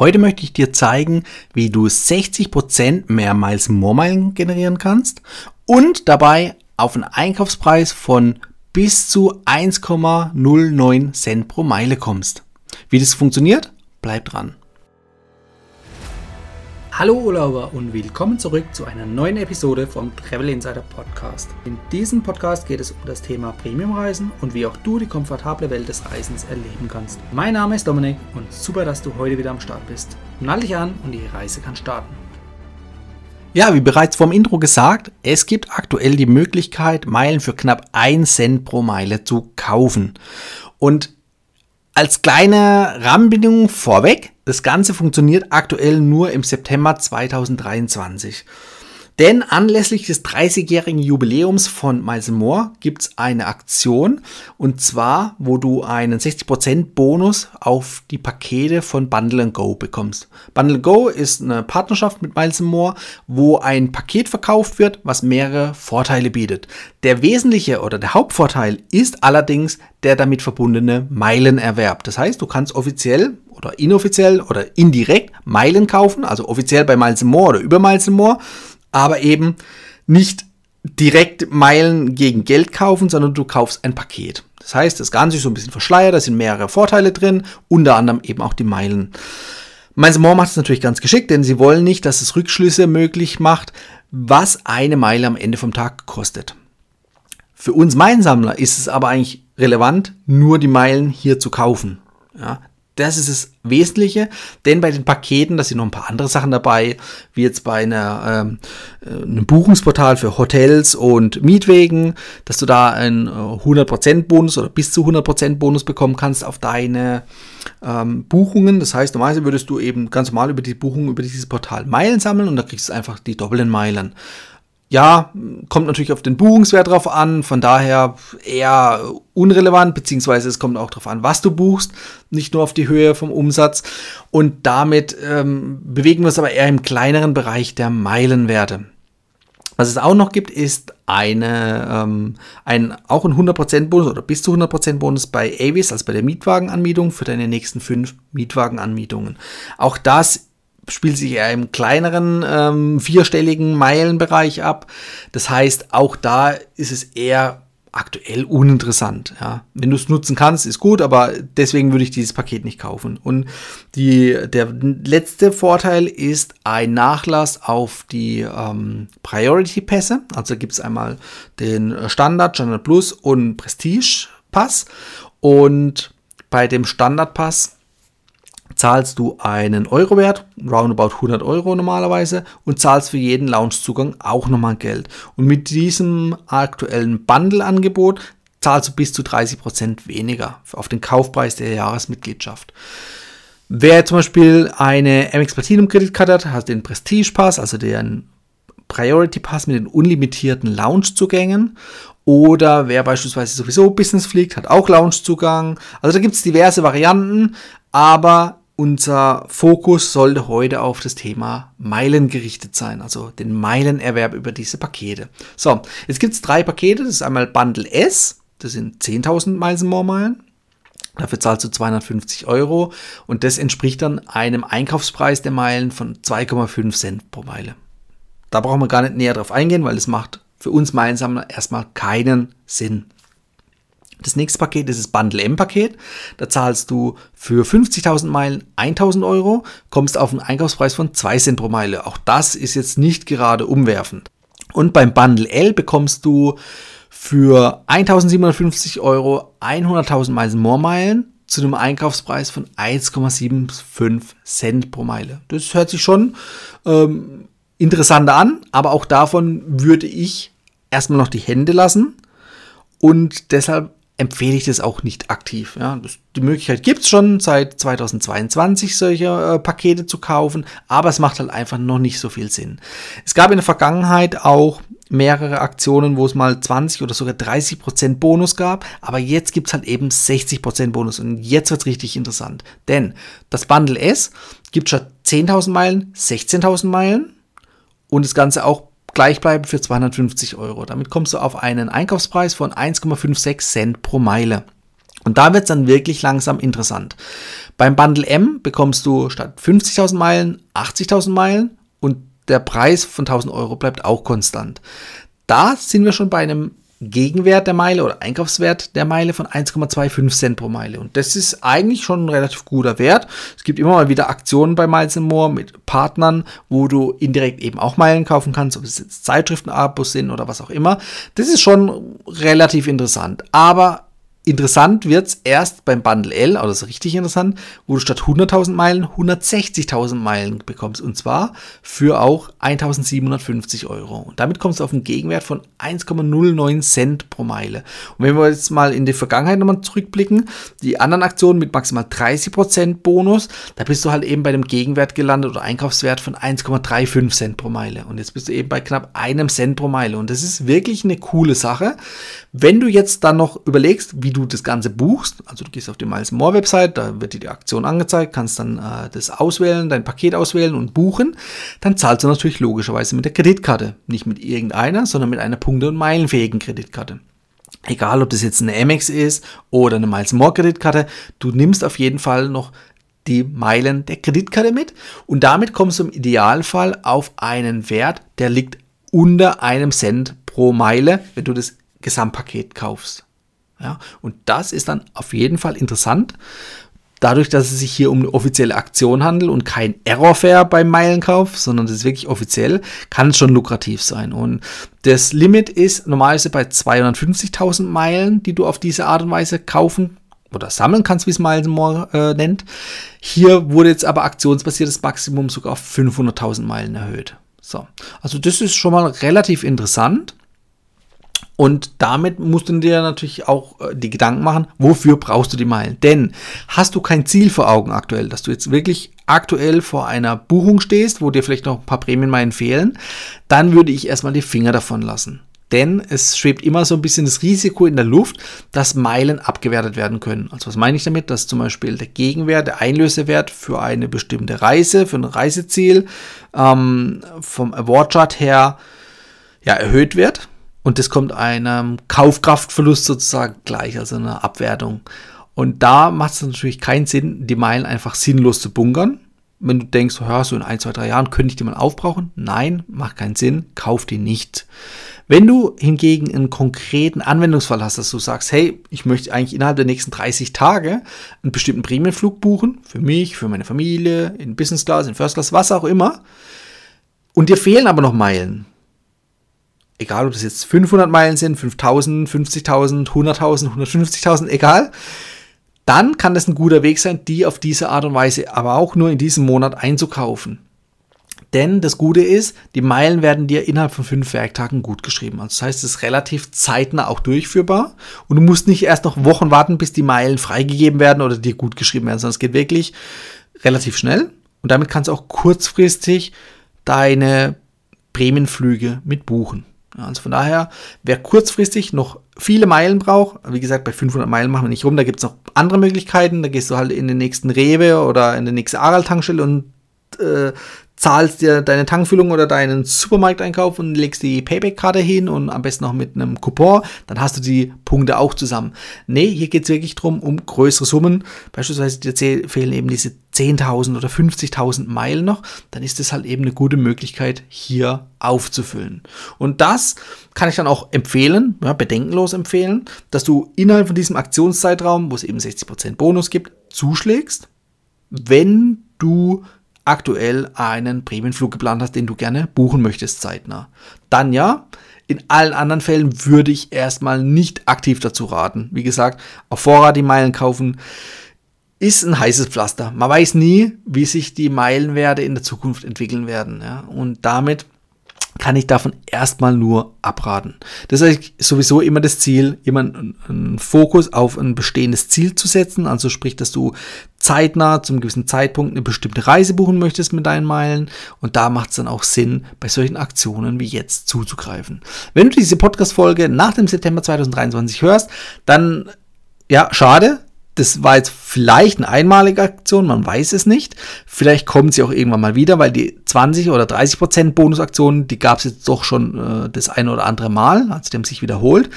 Heute möchte ich dir zeigen, wie du 60% mehr Miles More Meilen generieren kannst und dabei auf einen Einkaufspreis von bis zu 1,09 Cent pro Meile kommst. Wie das funktioniert? Bleib dran. Hallo Urlauber und willkommen zurück zu einer neuen Episode vom Travel Insider Podcast. In diesem Podcast geht es um das Thema Premiumreisen und wie auch du die komfortable Welt des Reisens erleben kannst. Mein Name ist Dominik und super, dass du heute wieder am Start bist. Nall dich an und die Reise kann starten. Ja, wie bereits vom Intro gesagt, es gibt aktuell die Möglichkeit, Meilen für knapp 1 Cent pro Meile zu kaufen. Und als kleine Rahmenbedingung vorweg, das Ganze funktioniert aktuell nur im September 2023. Denn anlässlich des 30-jährigen Jubiläums von Miles More gibt es eine Aktion und zwar, wo du einen 60% Bonus auf die Pakete von Bundle Go bekommst. Bundle Go ist eine Partnerschaft mit Miles More, wo ein Paket verkauft wird, was mehrere Vorteile bietet. Der wesentliche oder der Hauptvorteil ist allerdings der damit verbundene Meilenerwerb. Das heißt, du kannst offiziell oder inoffiziell oder indirekt Meilen kaufen, also offiziell bei Miles More oder über Miles More aber eben nicht direkt Meilen gegen Geld kaufen, sondern du kaufst ein Paket. Das heißt, das Ganze ist so ein bisschen verschleiert, da sind mehrere Vorteile drin, unter anderem eben auch die Meilen. Miles More macht es natürlich ganz geschickt, denn sie wollen nicht, dass es Rückschlüsse möglich macht, was eine Meile am Ende vom Tag kostet. Für uns Meilensammler ist es aber eigentlich relevant, nur die Meilen hier zu kaufen. Ja, das ist das Wesentliche, denn bei den Paketen, da sind noch ein paar andere Sachen dabei, wie jetzt bei einer, ähm, äh, einem Buchungsportal für Hotels und Mietwegen, dass du da einen 100% Bonus oder bis zu 100% Bonus bekommen kannst auf deine ähm, Buchungen. Das heißt, normalerweise würdest du eben ganz normal über die Buchung, über dieses Portal Meilen sammeln und da kriegst du einfach die doppelten Meilen. Ja, kommt natürlich auf den Buchungswert drauf an, von daher eher unrelevant, beziehungsweise es kommt auch darauf an, was du buchst, nicht nur auf die Höhe vom Umsatz. Und damit ähm, bewegen wir uns aber eher im kleineren Bereich der Meilenwerte. Was es auch noch gibt, ist eine, ähm, ein, auch ein 100% Bonus oder bis zu 100% Bonus bei Avis, also bei der Mietwagenanmietung für deine nächsten fünf Mietwagenanmietungen. Auch das spielt sich eher im kleineren ähm, vierstelligen Meilenbereich ab. Das heißt, auch da ist es eher aktuell uninteressant. Ja. Wenn du es nutzen kannst, ist gut, aber deswegen würde ich dieses Paket nicht kaufen. Und die, der letzte Vorteil ist ein Nachlass auf die ähm, Priority-Pässe. Also gibt es einmal den Standard, Standard Plus und Prestige-Pass. Und bei dem Standardpass zahlst du einen Eurowert, roundabout 100 Euro normalerweise, und zahlst für jeden Loungezugang auch nochmal Geld. Und mit diesem aktuellen Bundle-Angebot zahlst du bis zu 30% weniger auf den Kaufpreis der Jahresmitgliedschaft. Wer zum Beispiel eine MX Platinum Kreditkarte hat, hat den Prestige Pass, also den Priority Pass mit den unlimitierten Loungezugängen. Oder wer beispielsweise sowieso Business fliegt, hat auch Loungezugang. Also da gibt es diverse Varianten, aber unser Fokus sollte heute auf das Thema Meilen gerichtet sein, also den Meilenerwerb über diese Pakete. So, jetzt gibt es drei Pakete. Das ist einmal Bundle S, das sind 10.000 Miles More Meilen. Dafür zahlst du 250 Euro und das entspricht dann einem Einkaufspreis der Meilen von 2,5 Cent pro Meile. Da brauchen wir gar nicht näher drauf eingehen, weil es macht für uns Meilensammler erstmal keinen Sinn. Das nächste Paket ist das Bundle M-Paket. Da zahlst du für 50.000 Meilen 1.000 Euro, kommst auf einen Einkaufspreis von 2 Cent pro Meile. Auch das ist jetzt nicht gerade umwerfend. Und beim Bundle L bekommst du für 1.750 Euro 100.000 Meilen More Meilen zu einem Einkaufspreis von 1,75 Cent pro Meile. Das hört sich schon ähm, interessanter an, aber auch davon würde ich erstmal noch die Hände lassen und deshalb empfehle ich das auch nicht aktiv. Ja. Das, die Möglichkeit gibt es schon seit 2022, solche äh, Pakete zu kaufen, aber es macht halt einfach noch nicht so viel Sinn. Es gab in der Vergangenheit auch mehrere Aktionen, wo es mal 20 oder sogar 30 Prozent Bonus gab, aber jetzt gibt es halt eben 60 Prozent Bonus und jetzt wird es richtig interessant. Denn das Bundle S gibt statt 10.000 Meilen 16.000 Meilen und das Ganze auch gleich bleiben für 250 Euro. Damit kommst du auf einen Einkaufspreis von 1,56 Cent pro Meile. Und da wird es dann wirklich langsam interessant. Beim Bundle M bekommst du statt 50.000 Meilen 80.000 Meilen und der Preis von 1000 Euro bleibt auch konstant. Da sind wir schon bei einem Gegenwert der Meile oder Einkaufswert der Meile von 1,25 Cent pro Meile. Und das ist eigentlich schon ein relativ guter Wert. Es gibt immer mal wieder Aktionen bei Miles More mit Partnern, wo du indirekt eben auch Meilen kaufen kannst, ob es jetzt Zeitschriften-Abos sind oder was auch immer. Das ist schon relativ interessant. Aber Interessant wird es erst beim Bundle L, also das ist richtig interessant, wo du statt 100.000 Meilen 160.000 Meilen bekommst. Und zwar für auch 1.750 Euro. Und damit kommst du auf einen Gegenwert von 1,09 Cent pro Meile. Und wenn wir jetzt mal in die Vergangenheit nochmal zurückblicken, die anderen Aktionen mit maximal 30% Bonus, da bist du halt eben bei dem Gegenwert gelandet oder Einkaufswert von 1,35 Cent pro Meile. Und jetzt bist du eben bei knapp einem Cent pro Meile. Und das ist wirklich eine coole Sache. Wenn du jetzt dann noch überlegst, wie du das Ganze buchst, also du gehst auf die Miles More Website, da wird dir die Aktion angezeigt, kannst dann äh, das auswählen, dein Paket auswählen und buchen, dann zahlst du natürlich logischerweise mit der Kreditkarte. Nicht mit irgendeiner, sondern mit einer punkte- und meilenfähigen Kreditkarte. Egal, ob das jetzt eine Amex ist oder eine Miles More Kreditkarte, du nimmst auf jeden Fall noch die Meilen der Kreditkarte mit und damit kommst du im Idealfall auf einen Wert, der liegt unter einem Cent pro Meile, wenn du das Gesamtpaket kaufst. Ja, und das ist dann auf jeden Fall interessant. Dadurch, dass es sich hier um eine offizielle Aktion handelt und kein Error-Fair beim Meilenkauf, sondern das ist wirklich offiziell, kann es schon lukrativ sein. Und das Limit ist normalerweise bei 250.000 Meilen, die du auf diese Art und Weise kaufen oder sammeln kannst, wie es Miles äh, nennt. Hier wurde jetzt aber aktionsbasiertes Maximum sogar auf 500.000 Meilen erhöht. So, also das ist schon mal relativ interessant. Und damit musst du dir natürlich auch äh, die Gedanken machen, wofür brauchst du die Meilen? Denn hast du kein Ziel vor Augen aktuell, dass du jetzt wirklich aktuell vor einer Buchung stehst, wo dir vielleicht noch ein paar Prämienmeilen fehlen, dann würde ich erstmal die Finger davon lassen. Denn es schwebt immer so ein bisschen das Risiko in der Luft, dass Meilen abgewertet werden können. Also was meine ich damit? Dass zum Beispiel der Gegenwert, der Einlösewert für eine bestimmte Reise, für ein Reiseziel ähm, vom Award Chart her ja, erhöht wird und das kommt einem Kaufkraftverlust sozusagen gleich, also einer Abwertung. Und da macht es natürlich keinen Sinn, die Meilen einfach sinnlos zu bunkern. Wenn du denkst, ja, so in ein, zwei, drei Jahren könnte ich die mal aufbrauchen. Nein, macht keinen Sinn, kauf die nicht. Wenn du hingegen einen konkreten Anwendungsfall hast, dass du sagst, hey, ich möchte eigentlich innerhalb der nächsten 30 Tage einen bestimmten Prämienflug buchen, für mich, für meine Familie, in Business Class, in First Class, was auch immer, und dir fehlen aber noch Meilen, egal ob das jetzt 500 Meilen sind, 5000, 50.000, 100.000, 150.000, egal, dann kann das ein guter Weg sein, die auf diese Art und Weise aber auch nur in diesem Monat einzukaufen. Denn das Gute ist, die Meilen werden dir innerhalb von fünf Werktagen gut geschrieben. Also das heißt, es ist relativ zeitnah auch durchführbar und du musst nicht erst noch Wochen warten, bis die Meilen freigegeben werden oder dir gut geschrieben werden, sondern es geht wirklich relativ schnell und damit kannst du auch kurzfristig deine Prämienflüge mit buchen. Also von daher, wer kurzfristig noch viele Meilen braucht, wie gesagt, bei 500 Meilen machen wir nicht rum, da gibt es noch andere Möglichkeiten. Da gehst du halt in den nächsten Rewe oder in die nächste Aral-Tankstelle und äh, zahlst dir deine Tankfüllung oder deinen Supermarkteinkauf und legst die Payback-Karte hin und am besten noch mit einem Coupon, dann hast du die Punkte auch zusammen. Nee, hier geht es wirklich darum, um größere Summen. Beispielsweise dir fehlen eben diese 10.000 oder 50.000 Meilen noch, dann ist das halt eben eine gute Möglichkeit, hier aufzufüllen. Und das kann ich dann auch empfehlen, ja, bedenkenlos empfehlen, dass du innerhalb von diesem Aktionszeitraum, wo es eben 60% Bonus gibt, zuschlägst, wenn du aktuell einen Prämienflug geplant hast, den du gerne buchen möchtest zeitnah. Dann ja, in allen anderen Fällen würde ich erstmal nicht aktiv dazu raten. Wie gesagt, auf Vorrat die Meilen kaufen ist ein heißes Pflaster. Man weiß nie, wie sich die Meilenwerte in der Zukunft entwickeln werden. Ja? Und damit kann ich davon erstmal nur abraten. Das ist sowieso immer das Ziel, immer einen Fokus auf ein bestehendes Ziel zu setzen. Also sprich, dass du zeitnah zum gewissen Zeitpunkt eine bestimmte Reise buchen möchtest mit deinen Meilen. Und da macht es dann auch Sinn, bei solchen Aktionen wie jetzt zuzugreifen. Wenn du diese Podcast-Folge nach dem September 2023 hörst, dann ja, schade, das war jetzt vielleicht eine einmalige Aktion, man weiß es nicht. Vielleicht kommt sie auch irgendwann mal wieder, weil die 20 oder 30 Prozent Bonusaktionen, die gab es jetzt doch schon äh, das eine oder andere Mal, die haben sich wiederholt.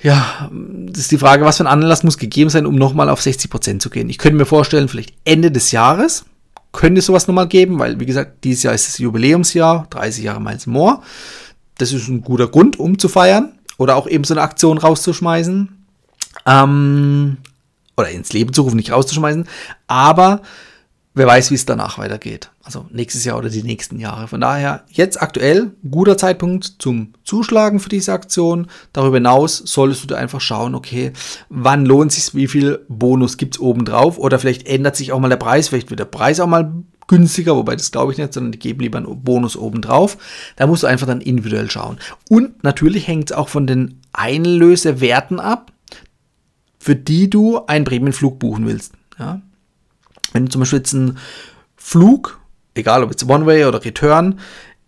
ja, das ist die Frage, was für ein Anlass muss gegeben sein, um nochmal auf 60 Prozent zu gehen. Ich könnte mir vorstellen, vielleicht Ende des Jahres könnte sowas nochmal geben, weil, wie gesagt, dieses Jahr ist das Jubiläumsjahr, 30 Jahre Miles More. Das ist ein guter Grund, um zu feiern oder auch eben so eine Aktion rauszuschmeißen. Ähm, oder ins Leben zu rufen, nicht rauszuschmeißen. Aber wer weiß, wie es danach weitergeht. Also nächstes Jahr oder die nächsten Jahre. Von daher jetzt aktuell guter Zeitpunkt zum Zuschlagen für diese Aktion. Darüber hinaus solltest du da einfach schauen, okay, wann lohnt sich wie viel Bonus gibt es obendrauf oder vielleicht ändert sich auch mal der Preis, vielleicht wird der Preis auch mal günstiger, wobei das glaube ich nicht, sondern die geben lieber einen Bonus obendrauf. Da musst du einfach dann individuell schauen. Und natürlich hängt es auch von den Einlösewerten ab, für die du einen Prämienflug buchen willst. Ja? Wenn du zum Beispiel jetzt einen Flug, egal ob jetzt One-Way oder Return,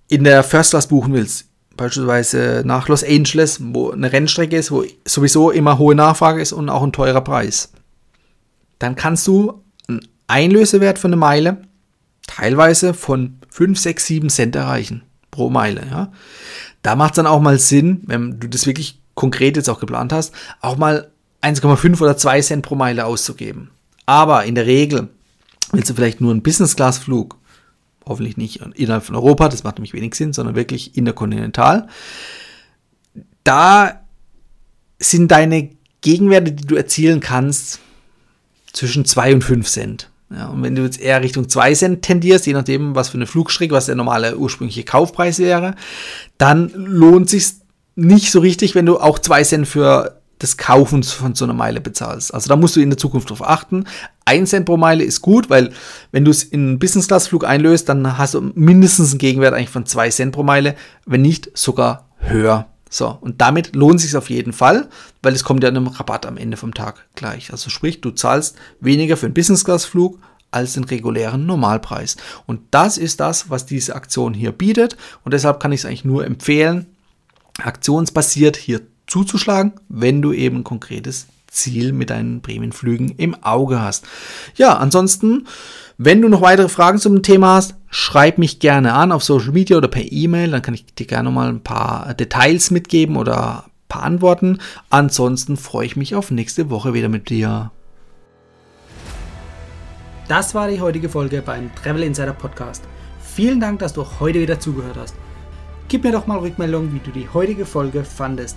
in der First Class buchen willst, beispielsweise nach Los Angeles, wo eine Rennstrecke ist, wo sowieso immer hohe Nachfrage ist und auch ein teurer Preis, dann kannst du einen Einlösewert von einer Meile teilweise von 5, 6, 7 Cent erreichen pro Meile. Ja. Da macht es dann auch mal Sinn, wenn du das wirklich konkret jetzt auch geplant hast, auch mal 1,5 oder 2 Cent pro Meile auszugeben. Aber in der Regel willst du vielleicht nur einen Business-Class-Flug, hoffentlich nicht innerhalb von Europa, das macht nämlich wenig Sinn, sondern wirklich interkontinental. Da sind deine Gegenwerte, die du erzielen kannst, zwischen 2 und 5 Cent. Ja, und wenn du jetzt eher Richtung 2 Cent tendierst, je nachdem, was für eine Flugstrecke, was der normale ursprüngliche Kaufpreis wäre, dann lohnt sich nicht so richtig, wenn du auch 2 Cent für des Kaufens von so einer Meile bezahlst. Also da musst du in der Zukunft darauf achten. Ein Cent pro Meile ist gut, weil wenn du es in einen Business-Class-Flug einlöst, dann hast du mindestens einen Gegenwert eigentlich von zwei Cent pro Meile, wenn nicht sogar höher. So, und damit lohnt es sich auf jeden Fall, weil es kommt ja einem Rabatt am Ende vom Tag gleich. Also sprich, du zahlst weniger für einen Business-Class-Flug als den regulären Normalpreis. Und das ist das, was diese Aktion hier bietet. Und deshalb kann ich es eigentlich nur empfehlen, aktionsbasiert hier zuzuschlagen, wenn du eben ein konkretes Ziel mit deinen Prämienflügen im Auge hast. Ja, ansonsten, wenn du noch weitere Fragen zum Thema hast, schreib mich gerne an auf Social Media oder per E-Mail, dann kann ich dir gerne mal ein paar Details mitgeben oder ein paar Antworten. Ansonsten freue ich mich auf nächste Woche wieder mit dir. Das war die heutige Folge beim Travel Insider Podcast. Vielen Dank, dass du heute wieder zugehört hast. Gib mir doch mal Rückmeldung, wie du die heutige Folge fandest.